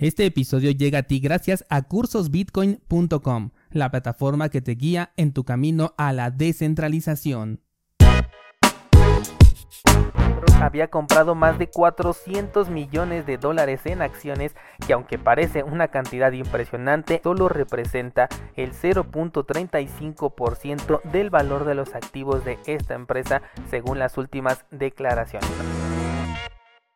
Este episodio llega a ti gracias a cursosbitcoin.com, la plataforma que te guía en tu camino a la descentralización. Había comprado más de 400 millones de dólares en acciones que aunque parece una cantidad impresionante, solo representa el 0.35% del valor de los activos de esta empresa según las últimas declaraciones.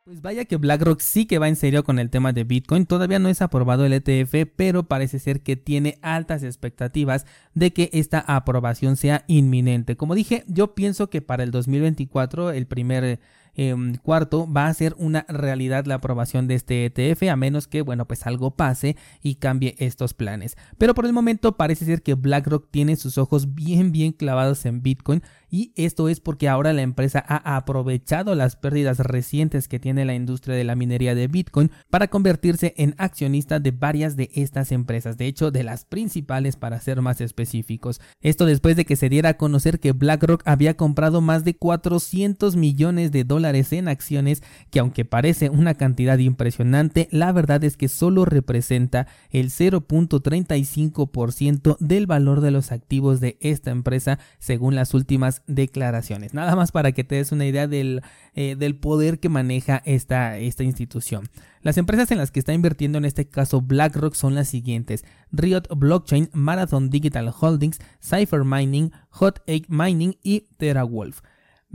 Pues vaya que BlackRock sí que va en serio con el tema de Bitcoin. Todavía no es aprobado el ETF, pero parece ser que tiene altas expectativas de que esta aprobación sea inminente. Como dije, yo pienso que para el 2024, el primer Em, cuarto, va a ser una realidad la aprobación de este ETF, a menos que, bueno, pues algo pase y cambie estos planes. Pero por el momento parece ser que BlackRock tiene sus ojos bien, bien clavados en Bitcoin y esto es porque ahora la empresa ha aprovechado las pérdidas recientes que tiene la industria de la minería de Bitcoin para convertirse en accionista de varias de estas empresas, de hecho de las principales para ser más específicos. Esto después de que se diera a conocer que BlackRock había comprado más de 400 millones de dólares en acciones que aunque parece una cantidad impresionante, la verdad es que solo representa el 0.35% del valor de los activos de esta empresa según las últimas declaraciones. Nada más para que te des una idea del, eh, del poder que maneja esta, esta institución. Las empresas en las que está invirtiendo en este caso BlackRock son las siguientes: Riot Blockchain, Marathon Digital Holdings, Cypher Mining, Hot Egg Mining y TeraWolf.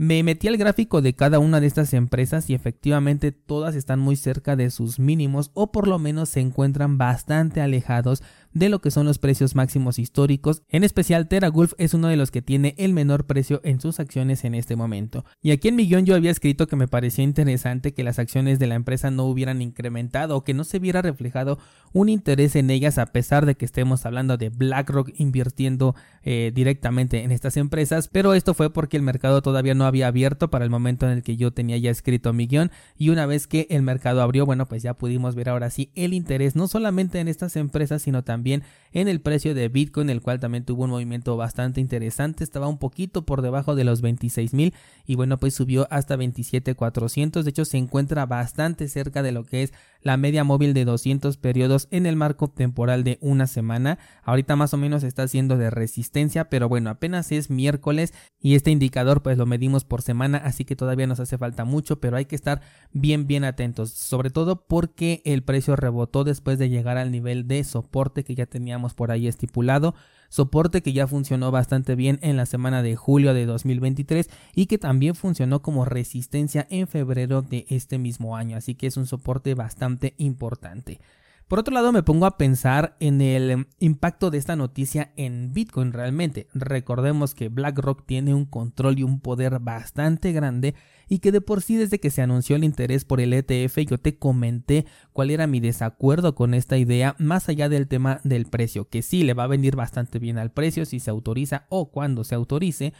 Me metí al gráfico de cada una de estas empresas y efectivamente todas están muy cerca de sus mínimos o por lo menos se encuentran bastante alejados de lo que son los precios máximos históricos. En especial, TeraGulf es uno de los que tiene el menor precio en sus acciones en este momento. Y aquí en Millón yo había escrito que me parecía interesante que las acciones de la empresa no hubieran incrementado o que no se viera reflejado un interés en ellas a pesar de que estemos hablando de BlackRock invirtiendo eh, directamente en estas empresas. Pero esto fue porque el mercado todavía no había abierto para el momento en el que yo tenía ya escrito mi guion. Y una vez que el mercado abrió, bueno, pues ya pudimos ver ahora sí el interés no solamente en estas empresas, sino también también en el precio de Bitcoin, el cual también tuvo un movimiento bastante interesante, estaba un poquito por debajo de los 26 mil y bueno, pues subió hasta 27,400, de hecho se encuentra bastante cerca de lo que es la media móvil de 200 periodos en el marco temporal de una semana, ahorita más o menos está haciendo de resistencia, pero bueno, apenas es miércoles y este indicador pues lo medimos por semana, así que todavía nos hace falta mucho, pero hay que estar bien bien atentos, sobre todo porque el precio rebotó después de llegar al nivel de soporte que ya teníamos por ahí estipulado, soporte que ya funcionó bastante bien en la semana de julio de 2023 y que también funcionó como resistencia en febrero de este mismo año, así que es un soporte bastante importante. Por otro lado, me pongo a pensar en el impacto de esta noticia en Bitcoin realmente. Recordemos que BlackRock tiene un control y un poder bastante grande y que de por sí desde que se anunció el interés por el ETF yo te comenté cuál era mi desacuerdo con esta idea más allá del tema del precio, que sí le va a venir bastante bien al precio si se autoriza o cuando se autorice,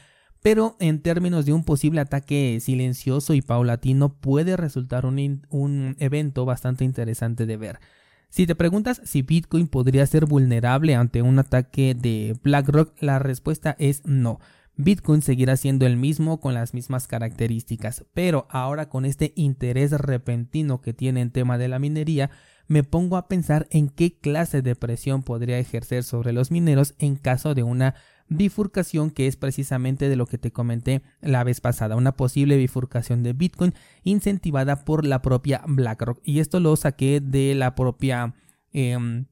pero en términos de un posible ataque silencioso y paulatino puede resultar un, un evento bastante interesante de ver. Si te preguntas si Bitcoin podría ser vulnerable ante un ataque de BlackRock, la respuesta es no. Bitcoin seguirá siendo el mismo con las mismas características, pero ahora con este interés repentino que tiene en tema de la minería, me pongo a pensar en qué clase de presión podría ejercer sobre los mineros en caso de una bifurcación que es precisamente de lo que te comenté la vez pasada, una posible bifurcación de Bitcoin incentivada por la propia BlackRock. Y esto lo saqué de la propia... Em,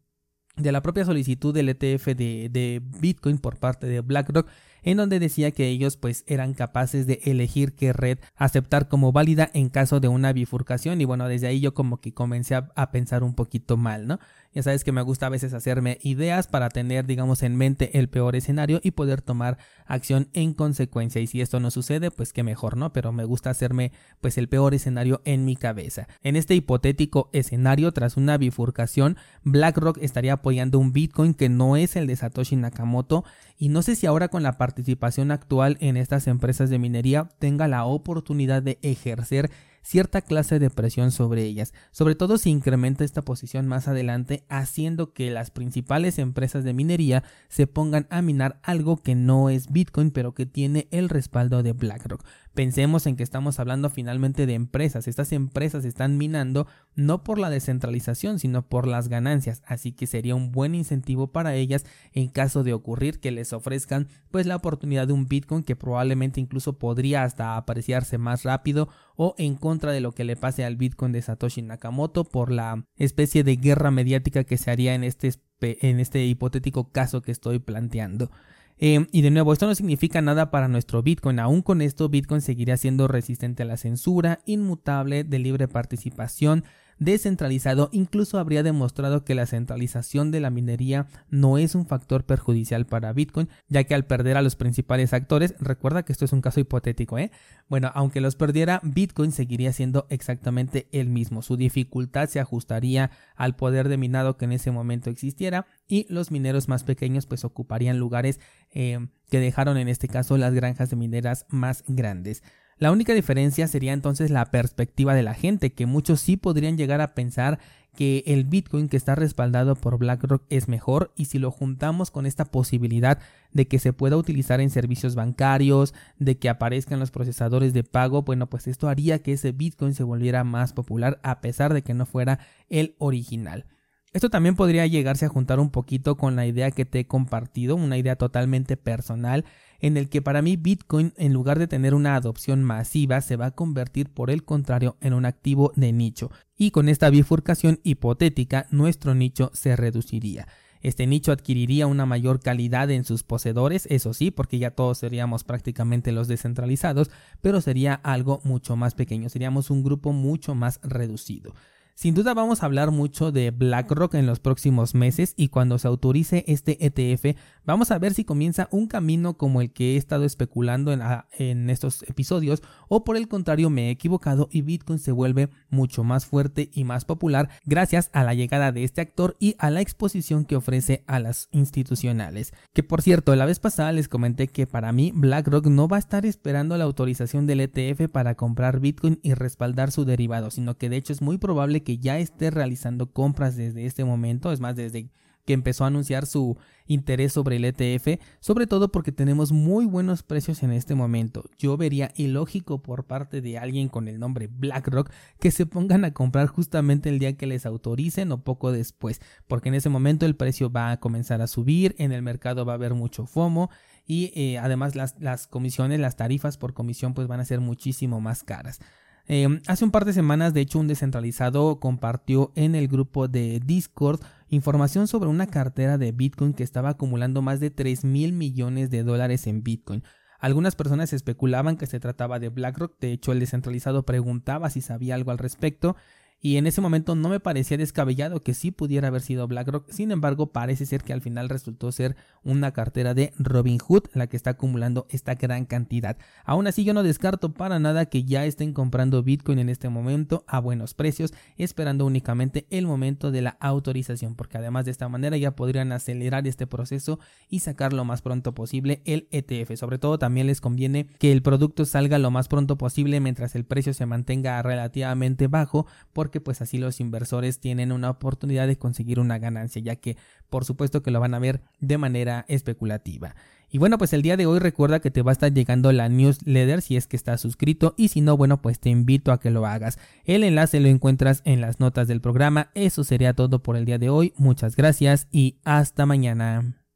de la propia solicitud del ETF de, Bitcoin por parte de BlackRock en donde decía que ellos pues eran capaces de elegir qué red aceptar como válida en caso de una bifurcación y bueno desde ahí yo como que comencé a pensar un poquito mal, ¿no? Ya sabes que me gusta a veces hacerme ideas para tener, digamos, en mente el peor escenario y poder tomar acción en consecuencia. Y si esto no sucede, pues qué mejor, ¿no? Pero me gusta hacerme, pues, el peor escenario en mi cabeza. En este hipotético escenario, tras una bifurcación, BlackRock estaría apoyando un Bitcoin que no es el de Satoshi Nakamoto. Y no sé si ahora con la participación actual en estas empresas de minería tenga la oportunidad de ejercer cierta clase de presión sobre ellas, sobre todo si incrementa esta posición más adelante, haciendo que las principales empresas de minería se pongan a minar algo que no es Bitcoin, pero que tiene el respaldo de BlackRock. Pensemos en que estamos hablando finalmente de empresas. Estas empresas están minando no por la descentralización, sino por las ganancias. Así que sería un buen incentivo para ellas en caso de ocurrir que les ofrezcan pues la oportunidad de un Bitcoin que probablemente incluso podría hasta apreciarse más rápido o en contra de lo que le pase al Bitcoin de Satoshi Nakamoto por la especie de guerra mediática que se haría en este, en este hipotético caso que estoy planteando. Em, y de nuevo, esto no significa nada para nuestro Bitcoin. Aún con esto, Bitcoin seguirá siendo resistente a la censura, inmutable, de libre participación, descentralizado, incluso habría demostrado que la centralización de la minería no es un factor perjudicial para Bitcoin, ya que al perder a los principales actores, recuerda que esto es un caso hipotético, ¿eh? Bueno, aunque los perdiera, Bitcoin seguiría siendo exactamente el mismo. Su dificultad se ajustaría al poder de minado que en ese momento existiera y los mineros más pequeños pues ocuparían lugares eh, que dejaron en este caso las granjas de mineras más grandes. La única diferencia sería entonces la perspectiva de la gente, que muchos sí podrían llegar a pensar que el Bitcoin que está respaldado por BlackRock es mejor y si lo juntamos con esta posibilidad de que se pueda utilizar en servicios bancarios, de que aparezcan los procesadores de pago, bueno, pues esto haría que ese Bitcoin se volviera más popular a pesar de que no fuera el original. Esto también podría llegarse a juntar un poquito con la idea que te he compartido, una idea totalmente personal, en el que para mí Bitcoin, en lugar de tener una adopción masiva, se va a convertir por el contrario en un activo de nicho. Y con esta bifurcación hipotética, nuestro nicho se reduciría. Este nicho adquiriría una mayor calidad en sus poseedores, eso sí, porque ya todos seríamos prácticamente los descentralizados, pero sería algo mucho más pequeño, seríamos un grupo mucho más reducido. Sin duda vamos a hablar mucho de BlackRock en los próximos meses y cuando se autorice este ETF vamos a ver si comienza un camino como el que he estado especulando en, en, estos episodios o por el contrario me he equivocado y Bitcoin se vuelve mucho más fuerte y más popular gracias a la llegada de este actor y a la exposición que ofrece a las institucionales. Que por cierto, la vez pasada les comenté que para mí BlackRock no va a estar esperando la autorización del ETF para comprar Bitcoin y respaldar su derivado, sino que de hecho es muy probable que que ya esté realizando compras desde este momento, es más, desde que empezó a anunciar su interés sobre el ETF, sobre todo porque tenemos muy buenos precios en este momento. Yo vería ilógico por parte de alguien con el nombre BlackRock que se pongan a comprar justamente el día que les autoricen o poco después, porque en ese momento el precio va a comenzar a subir, en el mercado va a haber mucho FOMO y eh, además las, las comisiones, las tarifas por comisión pues van a ser muchísimo más caras. Em, hace un par de semanas, de hecho, un descentralizado compartió en el grupo de Discord información sobre una cartera de Bitcoin que estaba acumulando más de 3 mil millones de dólares en Bitcoin. Algunas personas especulaban que se trataba de BlackRock, de hecho el descentralizado preguntaba si sabía algo al respecto y en ese momento no me parecía descabellado que sí pudiera haber sido BlackRock, sin embargo parece ser que al final resultó ser una cartera de Robinhood la que está acumulando esta gran cantidad. Aún así yo no descarto para nada que ya estén comprando Bitcoin en este momento a buenos precios, esperando únicamente el momento de la autorización, porque además de esta manera ya podrían acelerar este proceso y sacar lo más pronto posible el ETF. Sobre todo también les conviene que el producto salga lo más pronto posible mientras el precio se mantenga relativamente bajo, porque pues así los inversores tienen una oportunidad de conseguir una ganancia, ya que por supuesto que lo van a ver de manera especulativa. Y bueno, pues el día de hoy recuerda que te va a estar llegando la newsletter si es que estás suscrito y si no, bueno, pues te invito a que lo hagas. El enlace lo encuentras en las notas del programa. Eso sería todo por el día de hoy. Muchas gracias y hasta mañana.